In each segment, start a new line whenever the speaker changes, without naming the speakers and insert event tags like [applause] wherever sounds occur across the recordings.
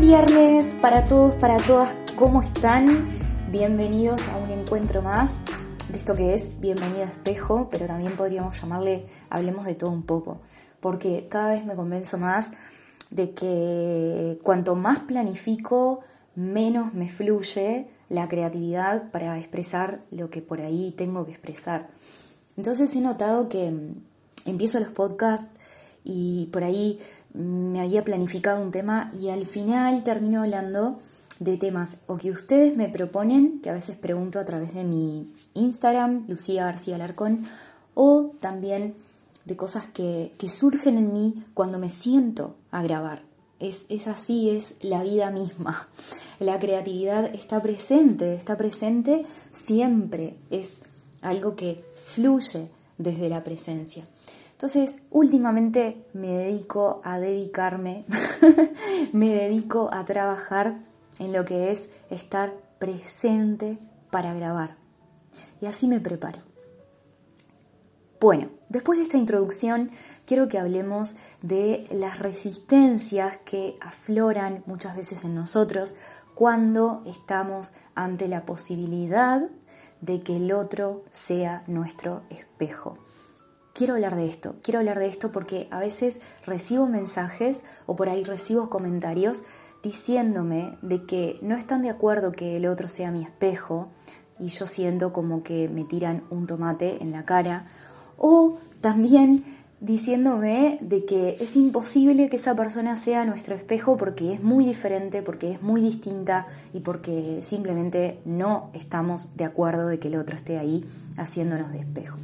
Viernes para todos, para todas, ¿cómo están? Bienvenidos a un encuentro más de esto que es Bienvenido a Espejo, pero también podríamos llamarle Hablemos de todo un poco, porque cada vez me convenzo más de que cuanto más planifico, menos me fluye la creatividad para expresar lo que por ahí tengo que expresar. Entonces he notado que mm, empiezo los podcasts y por ahí me había planificado un tema y al final termino hablando de temas o que ustedes me proponen, que a veces pregunto a través de mi Instagram, Lucía García Alarcón, o también de cosas que, surgen en mí cuando me siento a grabar. Es, es así, es la vida misma. [laughs] La creatividad está presente, está presente siempre, es algo que fluye desde la presencia. Entonces, últimamente me dedico a dedicarme, [laughs] me dedico a trabajar en lo que es estar presente para grabar. Y así me preparo. Bueno, después de esta introducción, quiero que hablemos de las resistencias que afloran muchas veces en nosotros cuando estamos ante la posibilidad de que el otro sea nuestro espejo quiero hablar de esto, quiero hablar de esto porque a veces recibo mensajes o por ahí recibo comentarios diciéndome de que no están de acuerdo que el otro sea mi espejo y yo siento como que me tiran un tomate en la cara o también diciéndome de que es imposible que esa persona sea nuestro espejo porque es muy diferente, porque es muy distinta y porque simplemente no estamos de acuerdo de que el otro esté ahí haciéndonos de espejo.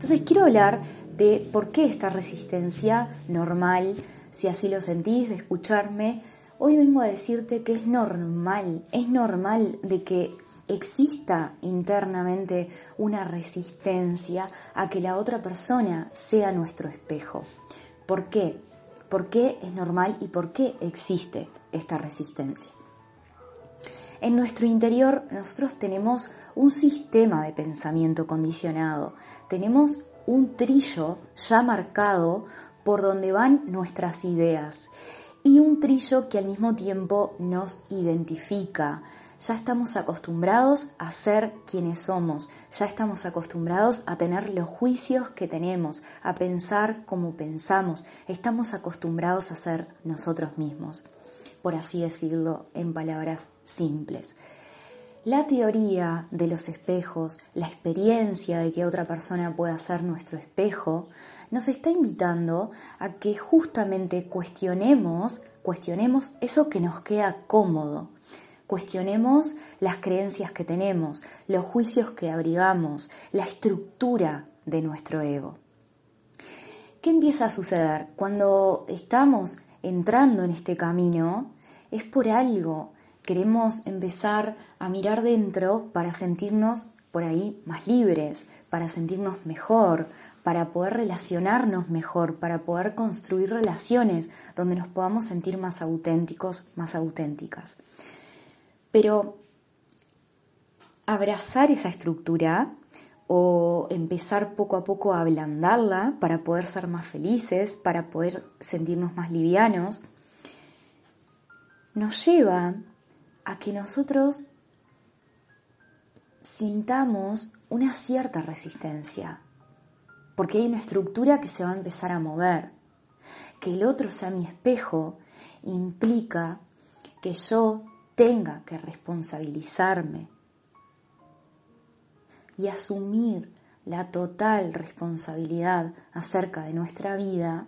Entonces quiero hablar de por qué esta resistencia normal, si así lo sentís, de escucharme. Hoy vengo a decirte que es normal, es normal de que exista internamente una resistencia a que la otra persona sea nuestro espejo. ¿Por qué? ¿Por qué es normal y por qué existe esta resistencia? En nuestro interior nosotros tenemos un sistema de pensamiento condicionado, tenemos un trillo ya marcado por donde van nuestras ideas y un trillo que al mismo tiempo nos identifica. Ya estamos acostumbrados a ser quienes somos, ya estamos acostumbrados a tener los juicios que tenemos, a pensar como pensamos, estamos acostumbrados a ser nosotros mismos, por así decirlo en palabras simples. La teoría de los espejos, la experiencia de que otra persona pueda ser nuestro espejo, nos está invitando a que justamente cuestionemos, cuestionemos eso que nos queda cómodo, cuestionemos las creencias que tenemos, los juicios que abrigamos, la estructura de nuestro ego. ¿Qué empieza a suceder? Cuando estamos entrando en este camino, es por algo, queremos empezar a mirar dentro para sentirnos por ahí más libres, para sentirnos mejor, para poder relacionarnos mejor, para poder construir relaciones donde nos podamos sentir más auténticos, más auténticas. Pero abrazar esa estructura o empezar poco a poco a ablandarla para poder ser más felices, para poder sentirnos más livianos, nos lleva a que nosotros sintamos una cierta resistencia, porque hay una estructura que se va a empezar a mover. Que el otro sea mi espejo implica que yo tenga que responsabilizarme y asumir la total responsabilidad acerca de nuestra vida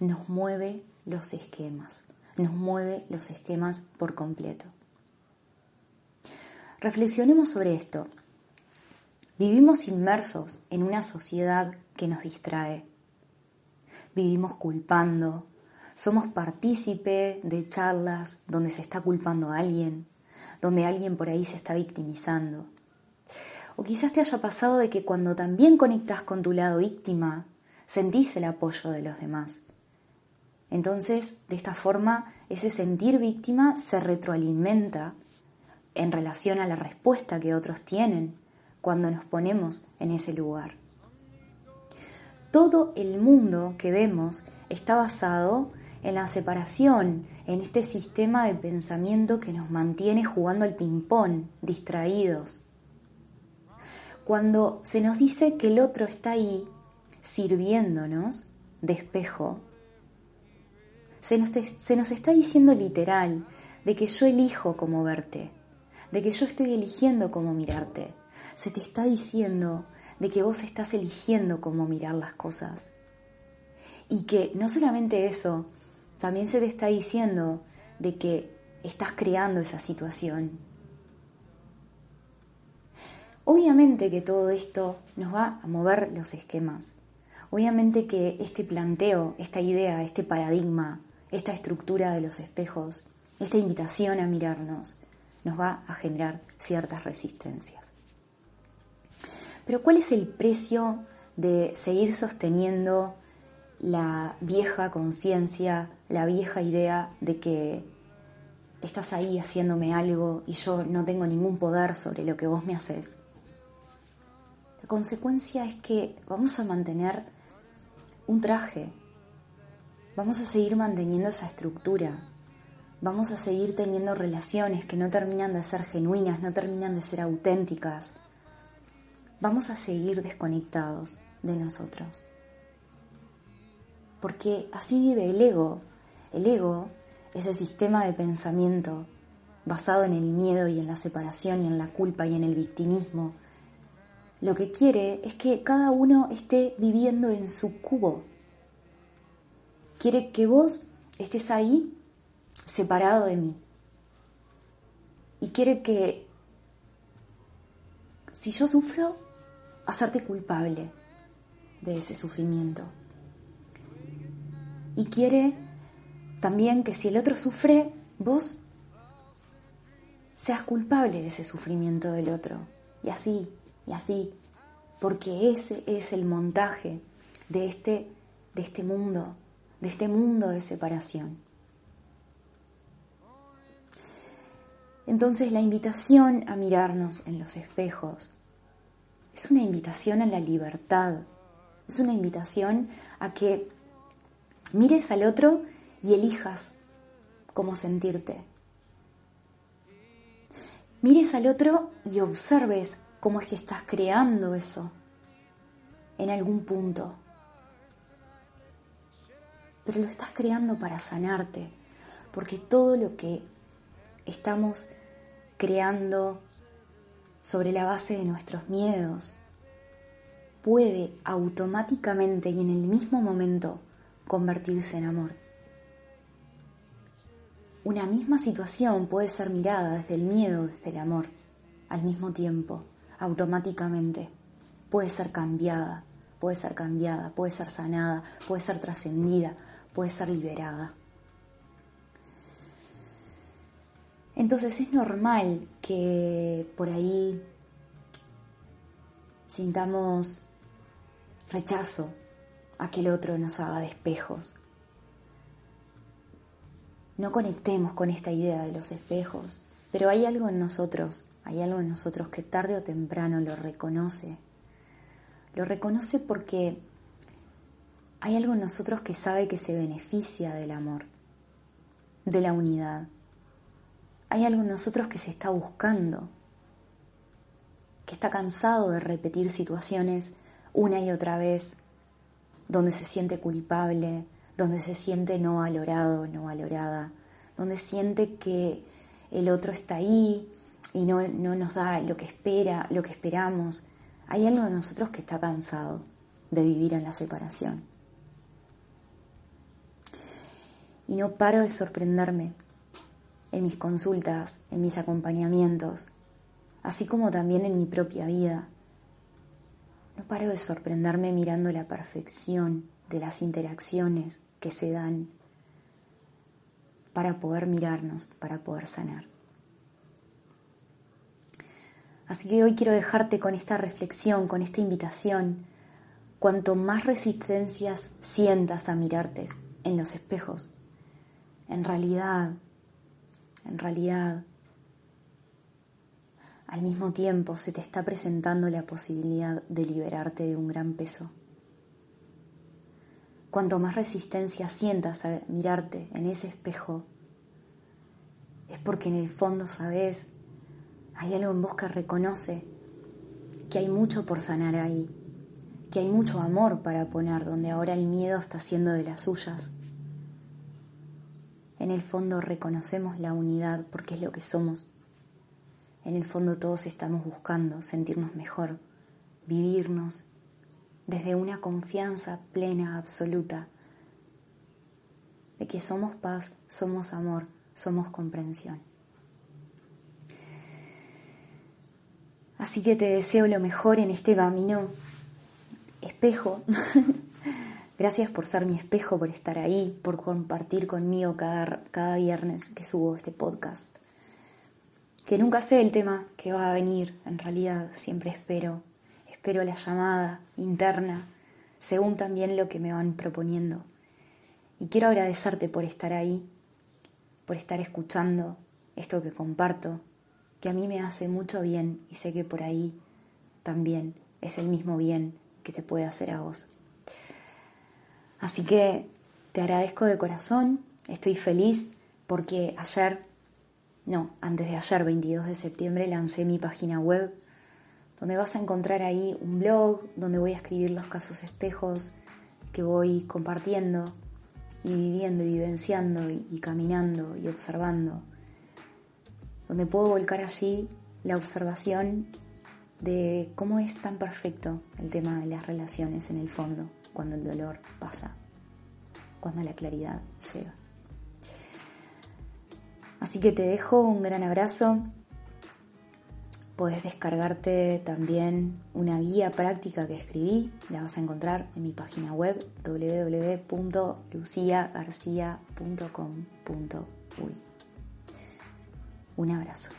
nos mueve los esquemas, nos mueve los esquemas por completo. Reflexionemos sobre esto. Vivimos inmersos en una sociedad que nos distrae. Vivimos culpando. Somos partícipe de charlas donde se está culpando a alguien, donde alguien por ahí se está victimizando. O quizás te haya pasado de que cuando también conectas con tu lado víctima, sentís el apoyo de los demás. Entonces, de esta forma, ese sentir víctima se retroalimenta en relación a la respuesta que otros tienen cuando nos ponemos en ese lugar. Todo el mundo que vemos está basado en la separación, en este sistema de pensamiento que nos mantiene jugando al ping-pong, distraídos. Cuando se nos dice que el otro está ahí sirviéndonos de espejo, se nos, se nos está diciendo literal de que yo elijo cómo verte, de que yo estoy eligiendo cómo mirarte. Se te está diciendo de que vos estás eligiendo cómo mirar las cosas. Y que no solamente eso, también se te está diciendo de que estás creando esa situación. Obviamente que todo esto nos va a mover los esquemas. Obviamente que este planteo, esta idea, este paradigma, esta estructura de los espejos, esta invitación a mirarnos, nos va a generar ciertas resistencias. Pero ¿cuál es el precio de seguir sosteniendo la vieja conciencia, la vieja idea de que estás ahí haciéndome algo y yo no tengo ningún poder sobre lo que vos me haces. La consecuencia es que vamos a mantener un traje, vamos a seguir manteniendo esa estructura, vamos a seguir teniendo relaciones que no terminan de ser genuinas, no terminan de ser auténticas, vamos a seguir desconectados de nosotros porque así vive el ego. El ego es el sistema de pensamiento basado en el miedo y en la separación y en la culpa y en el victimismo. Lo que quiere es que cada uno esté viviendo en su cubo. Quiere que vos estés ahí separado de mí. Y quiere que si yo sufro, hacerte culpable de ese sufrimiento y quiere también que si el otro sufre, vos seas culpable de ese sufrimiento del otro. Y así, y así, porque ese es el montaje de este, de este mundo, de este mundo de separación. Entonces la invitación a mirarnos en los espejos es una invitación a la libertad, es una invitación a que mires al otro y elijas cómo sentirte. Mires al otro y observes cómo es que estás creando eso en algún punto. Pero lo estás creando para sanarte, porque todo lo que estamos creando sobre la base de nuestros miedos puede automáticamente y en el mismo momento convertirse en amor. Una misma situación puede ser mirada desde el miedo, desde el amor, al mismo tiempo, automáticamente. Puede ser cambiada, puede ser cambiada, puede ser sanada, puede ser trascendida, puede ser liberada. Entonces es normal que por ahí sintamos rechazo a que el otro nos haga despejos. No conectemos con esta idea de los espejos, pero hay algo en nosotros, hay algo en nosotros que tarde o temprano lo reconoce. Lo reconoce porque hay algo en nosotros que sabe que se beneficia del amor, de la unidad. Hay algo en nosotros que se está buscando, que está cansado de repetir situaciones una y otra vez donde se siente culpable, donde se siente no valorado, no valorada, donde siente que el otro está ahí y no, no nos da lo que espera, lo que esperamos. Hay algo en nosotros que está cansado de vivir en la separación. Y no paro de sorprenderme en mis consultas, en mis acompañamientos, así como también en mi propia vida, no paro de sorprenderme mirando la perfección de las interacciones que se dan para poder mirarnos, para poder sanar. Así que hoy quiero dejarte con esta reflexión, con esta invitación. Cuanto más resistencias sientas a mirarte en los espejos, en realidad, en realidad, al mismo tiempo se te está presentando la posibilidad de liberarte de un gran peso. Cuanto más resistencia sientas a mirarte en ese espejo, es porque en el fondo sabes, hay algo en vos que reconoce que hay mucho por sanar ahí, que hay mucho amor para poner donde ahora el miedo está haciendo de las suyas. En el fondo reconocemos la unidad porque es lo que somos. En el fondo todos estamos buscando sentirnos mejor, vivirnos desde una confianza plena, absoluta, de que somos paz, somos amor, somos comprensión. Así que te deseo lo mejor en este camino. Espejo. [laughs] Gracias por ser mi espejo, por estar ahí, por compartir conmigo cada, cada viernes que subo este podcast. Que nunca sé el tema que va a venir, en realidad siempre espero. Espero la llamada interna, según también lo que me van proponiendo. Y quiero agradecerte por estar ahí, por estar escuchando esto que comparto, que a mí me hace mucho bien y sé que por ahí también es el mismo bien que te puede hacer a vos. Así que te agradezco de corazón, estoy feliz porque ayer, no, antes de ayer, 22 de septiembre, lancé mi página web donde vas a encontrar ahí un blog donde voy a escribir los casos espejos que voy compartiendo y viviendo y vivenciando y, caminando y observando, donde puedo volcar allí la observación de cómo es tan perfecto el tema de las relaciones en el fondo cuando el dolor pasa, cuando la claridad llega. Así que te dejo un gran abrazo. Puedes descargarte también una guía práctica que escribí, la vas a encontrar en mi página web www.luciagarcia.com.uy. Un abrazo.